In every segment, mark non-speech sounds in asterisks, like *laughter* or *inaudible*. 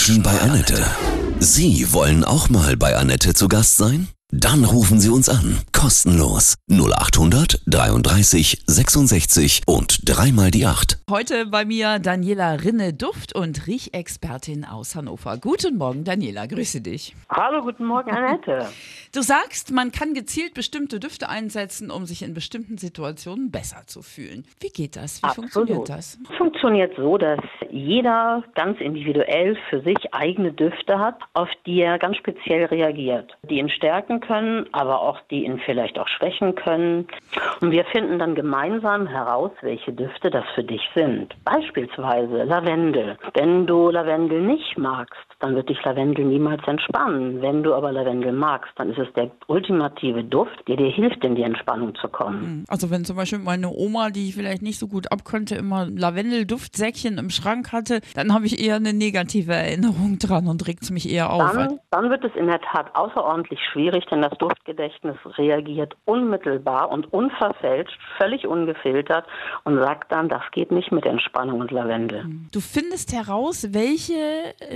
Menschen bei Annette. Sie wollen auch mal bei Annette zu Gast sein? Dann rufen Sie uns an. Kostenlos. 0800 33 66 und dreimal die 8. Heute bei mir Daniela Rinne, Duft- und Riechexpertin aus Hannover. Guten Morgen, Daniela. Grüße dich. Hallo, guten Morgen, Annette. Du sagst, man kann gezielt bestimmte Düfte einsetzen, um sich in bestimmten Situationen besser zu fühlen. Wie geht das? Wie Absolut. funktioniert das? Funktioniert so, dass jeder ganz individuell für sich eigene Düfte hat, auf die er ganz speziell reagiert. Die ihn stärken können, aber auch die ihn vielleicht auch schwächen können. Und wir finden dann gemeinsam heraus, welche Düfte das für dich sind. Beispielsweise Lavendel. Wenn du Lavendel nicht magst, dann wird dich Lavendel niemals entspannen. Wenn du aber Lavendel magst, dann ist es der ultimative Duft, der dir hilft, in die Entspannung zu kommen. Also wenn zum Beispiel meine Oma, die ich vielleicht nicht so gut abkonnte, immer Lavendelduftsäckchen im Schrank hatte, dann habe ich eher eine negative Erinnerung dran und regt es mich eher auf. Dann, dann wird es in der Tat außerordentlich schwierig, denn das Duftgedächtnis reagiert unmittelbar und unverfälscht, völlig ungefiltert und sagt dann, das geht nicht mit Entspannung und Lavendel. Du findest heraus, welche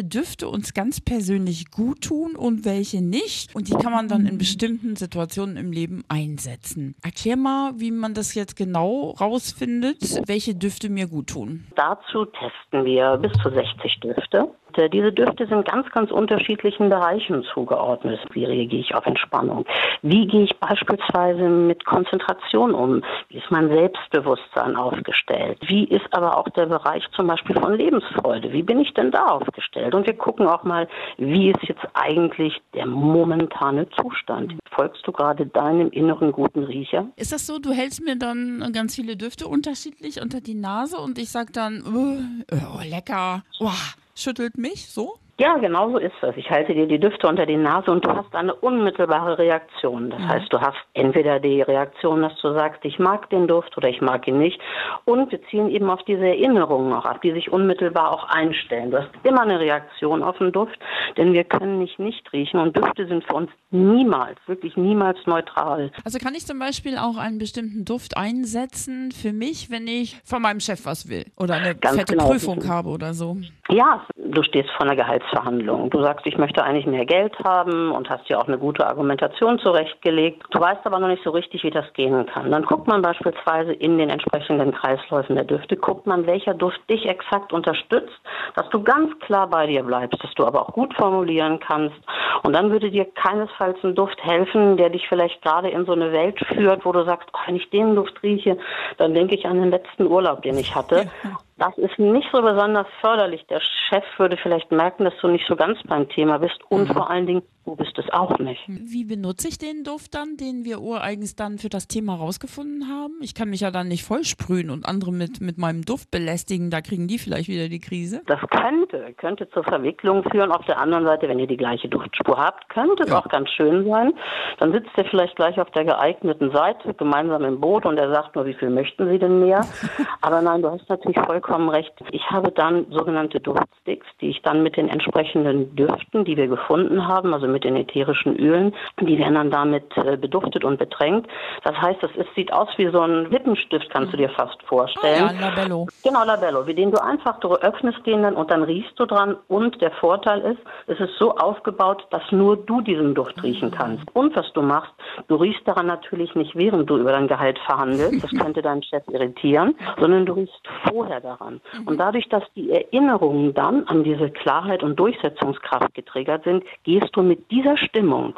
Düfte uns ganz persönlich gut tun und welche nicht. Und die kann man dann in bestimmten Situationen im Leben einsetzen. Erklär mal, wie man das jetzt genau rausfindet, welche Düfte mir gut tun. Dazu testen wir bis zu 60 Düfte. Äh, Diese Düfte sind ganz, ganz unterschiedlichen Bereichen zugeordnet. Wie reagiere ich auf Entspannung? Wie gehe ich beispielsweise mit Konzentration um? Wie ist mein Selbstbewusstsein aufgestellt? Wie ist aber auch der Bereich zum Beispiel von Lebensfreude? Wie bin ich denn da aufgestellt? Und wir gucken auch mal, wie ist jetzt eigentlich der momentane Zustand? Folgst du gerade deinem inneren guten Riecher? Ist das so, du hältst mir dann ganz viele Düfte unterschiedlich unter die Nase und ich sag dann, oh lecker, oh, schüttelt mich so? Ja, genau so ist es. Ich halte dir die Düfte unter die Nase und du hast eine unmittelbare Reaktion. Das heißt, du hast entweder die Reaktion, dass du sagst, ich mag den Duft oder ich mag ihn nicht. Und wir ziehen eben auf diese Erinnerungen auch ab, die sich unmittelbar auch einstellen. Du hast immer eine Reaktion auf den Duft, denn wir können nicht nicht riechen und Düfte sind für uns niemals, wirklich niemals neutral. Also kann ich zum Beispiel auch einen bestimmten Duft einsetzen für mich, wenn ich von meinem Chef was will oder eine Ganz fette genau. Prüfung habe oder so. Ja, du stehst vor einer Gehaltsverhandlung. Du sagst, ich möchte eigentlich mehr Geld haben und hast dir auch eine gute Argumentation zurechtgelegt. Du weißt aber noch nicht so richtig, wie das gehen kann. Dann guckt man beispielsweise in den entsprechenden Kreisläufen der Düfte, guckt man, welcher Duft dich exakt unterstützt, dass du ganz klar bei dir bleibst, dass du aber auch gut formulieren kannst. Und dann würde dir keinesfalls ein Duft helfen, der dich vielleicht gerade in so eine Welt führt, wo du sagst, oh, wenn ich den Duft rieche, dann denke ich an den letzten Urlaub, den ich hatte. Das ist nicht so besonders förderlich. Der Chef würde vielleicht merken, dass du nicht so ganz beim Thema bist und vor allen Dingen, du bist es auch nicht. Wie benutze ich den Duft dann, den wir ureigens dann für das Thema rausgefunden haben? Ich kann mich ja dann nicht vollsprühen und andere mit, mit meinem Duft belästigen, da kriegen die vielleicht wieder die Krise. Das könnte, könnte zur Verwicklung führen. Auf der anderen Seite, wenn ihr die gleiche Duftspur habt, könnte es Ja. auch ganz schön sein. Dann sitzt ihr vielleicht gleich auf der geeigneten Seite, gemeinsam im Boot und er sagt nur, wie viel möchten Sie denn mehr? *laughs* Aber nein, du hast natürlich vollkommen recht. Ich habe dann sogenannte Duftsticks, die ich dann mit den entsprechenden Düften, die wir gefunden haben, also mit den ätherischen Ölen, die werden dann damit äh, beduftet und betränkt. Das heißt, es ist, sieht aus wie so ein Lippenstift, kannst du dir fast Ah vorstellen. ja, ein Labello. Genau, Labello, wie den du einfach, du öffnest den dann und dann riechst du dran. Und der Vorteil ist, es ist so aufgebaut, dass nur du diesen Duft riechen kannst. Und was du machst, du riechst daran natürlich nicht, während du über dein Gehalt verhandelst. Das könnte deinen Chef irritieren, sondern du riechst vorher daran. Und dadurch, dass die Erinnerungen dann an diese Klarheit und Durchsetzungskraft getriggert sind, gehst du mit dieser Stimmung,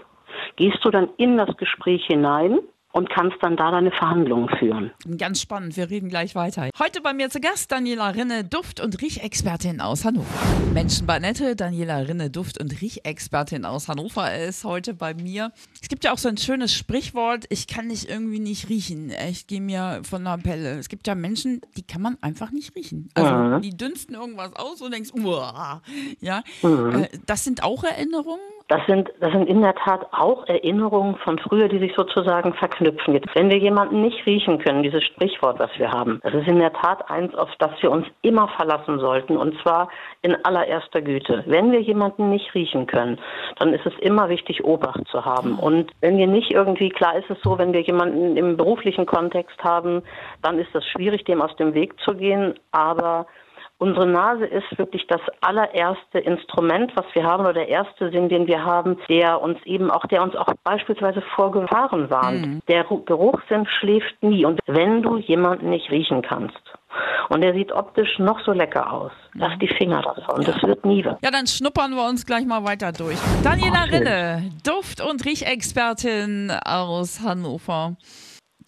gehst du dann in das Gespräch hinein und kannst dann da deine Verhandlungen führen. Ganz spannend, wir reden gleich weiter. Heute bei mir zu Gast Daniela Rinne, Duft- und Riechexpertin aus Hannover. Menschen bei Nette, Daniela Rinne, Duft- und Riechexpertin aus Hannover ist heute bei mir. Es gibt ja auch so ein schönes Sprichwort, ich kann dich irgendwie nicht riechen. Ich gehe mir von der Pelle. Es gibt ja Menschen, die kann man einfach nicht riechen. Also die dünsten irgendwas aus und denkst, uah. Ja, äh, das sind auch Erinnerungen. Das sind, das sind in der Tat auch Erinnerungen von früher, die sich sozusagen verknüpfen. Jetzt, wenn wir jemanden nicht riechen können, dieses Sprichwort, was wir haben, das ist in der Tat eins, auf das wir uns immer verlassen sollten, und zwar in allererster Güte. Wenn wir jemanden nicht riechen können, dann ist es immer wichtig, Obacht zu haben. Und wenn wir nicht irgendwie, klar ist es so, wenn wir jemanden im beruflichen Kontext haben, dann ist es schwierig, dem aus dem Weg zu gehen, aber Unsere Nase ist wirklich das allererste Instrument, was wir haben oder der erste Sinn, den wir haben, der uns eben auch, der uns auch beispielsweise vor Gefahren warnt. Mhm. Der Geruchssinn schläft nie. Und wenn du jemanden nicht riechen kannst, und der sieht optisch noch so lecker aus. Lass die Finger davon, ja. das wird nie was. Ja, dann schnuppern wir uns gleich mal weiter durch. Daniela Rinne, Duft- und Riechexpertin aus Hannover.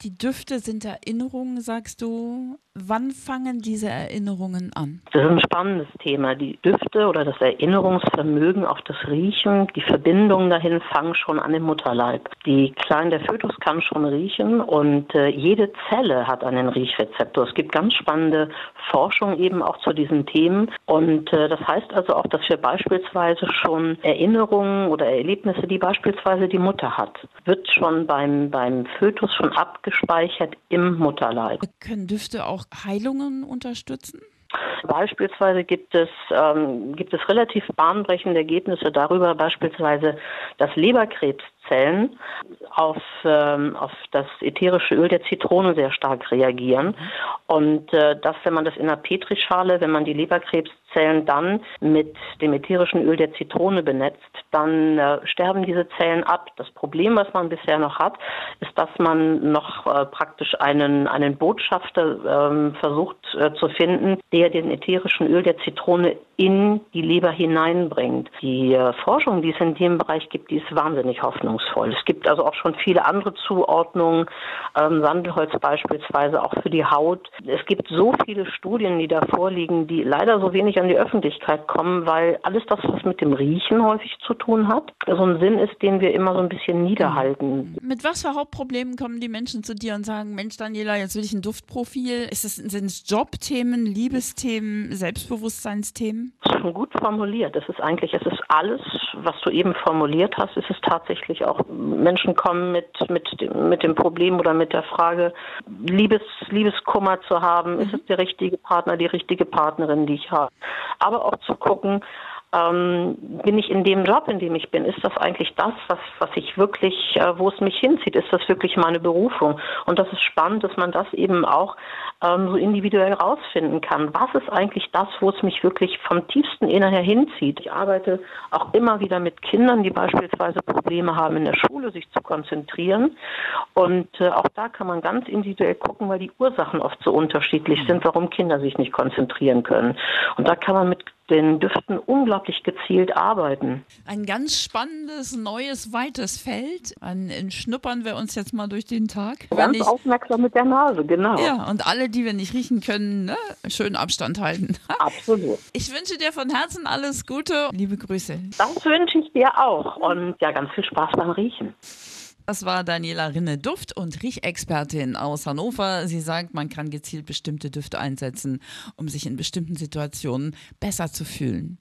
Die Düfte sind Erinnerungen, sagst du. Wann fangen diese Erinnerungen an? Das ist ein spannendes Thema. Die Düfte oder das Erinnerungsvermögen, auch das Riechen, die Verbindungen dahin fangen schon an dem Mutterleib. Die Kleine, der Fötus kann schon riechen und äh, jede Zelle hat einen Riechrezeptor. Es gibt ganz spannende Forschung eben auch zu diesen Themen und äh, das heißt also auch, dass wir beispielsweise schon Erinnerungen oder Erlebnisse, die beispielsweise die Mutter hat, wird schon beim, beim Fötus schon abgespeichert im Mutterleib. Können Düfte auch Heilungen unterstützen? Beispielsweise gibt es, ähm, gibt es relativ bahnbrechende Ergebnisse darüber, beispielsweise, dass Leberkrebszellen auf, ähm, auf das ätherische Öl der Zitrone sehr stark reagieren. Und äh, dass, wenn man das in einer Petrischale, wenn man die Leberkrebszellen dann mit dem ätherischen Öl der Zitrone benetzt, dann äh, sterben diese Zellen ab. Das Problem, was man bisher noch hat, ist, dass man noch äh, praktisch einen, einen Botschafter ähm, versucht äh, zu finden, der den ätherischen Öl der Zitrone in die Leber hineinbringt. Die äh, Forschung, die es in dem Bereich gibt, die ist wahnsinnig hoffnungsvoll. Es gibt also auch schon viele andere Zuordnungen, ähm, Sandelholz beispielsweise auch für die Haut. Es gibt so viele Studien, die da vorliegen, die leider so wenig an die Öffentlichkeit kommen, weil alles das, was mit dem Riechen häufig zu tun hat, so ein Sinn ist, den wir immer so ein bisschen niederhalten. Mit was für Hauptproblemen kommen die Menschen zu dir und sagen, Mensch Daniela, jetzt will ich ein Duftprofil. Ist es, sind es Jobthemen, Liebesthemen, Selbstbewusstseinsthemen? Das ist schon gut formuliert. Es ist eigentlich, es ist alles, was du eben formuliert hast, ist es tatsächlich auch. Menschen kommen mit, mit, mit dem Problem oder mit der Frage, Liebes, Liebeskummer zu haben, mhm. ist es der richtige Partner, die richtige Partnerin, die ich habe. Aber auch zu gucken, ähm, bin ich in dem Job, in dem ich bin, ist das eigentlich das, was, was ich wirklich, äh, wo es mich hinzieht? Ist das wirklich meine Berufung? Und das ist spannend, dass man das eben auch ähm, so individuell rausfinden kann. Was ist eigentlich das, wo es mich wirklich vom tiefsten Innern her hinzieht? Ich arbeite auch immer wieder mit Kindern, die beispielsweise Probleme haben in der Schule, sich zu konzentrieren. Und äh, auch da kann man ganz individuell gucken, weil die Ursachen oft so unterschiedlich sind, warum Kinder sich nicht konzentrieren können. Und da kann man mit den Düften unglaublich gezielt arbeiten. Ein ganz spannendes, neues, weites Feld. An, schnuppern wir uns jetzt mal durch den Tag. Ganz ich, aufmerksam mit der Nase, genau. Ja, und alle, die wir nicht riechen können, ne, schön Abstand halten. *laughs* Absolut. Ich wünsche dir von Herzen alles Gute. Liebe Grüße. Das wünsche ich dir auch und ja, ganz viel Spaß beim Riechen. Das war Daniela Rinne, Duft- und Riechexpertin aus Hannover. Sie sagt, man kann gezielt bestimmte Düfte einsetzen, um sich in bestimmten Situationen besser zu fühlen.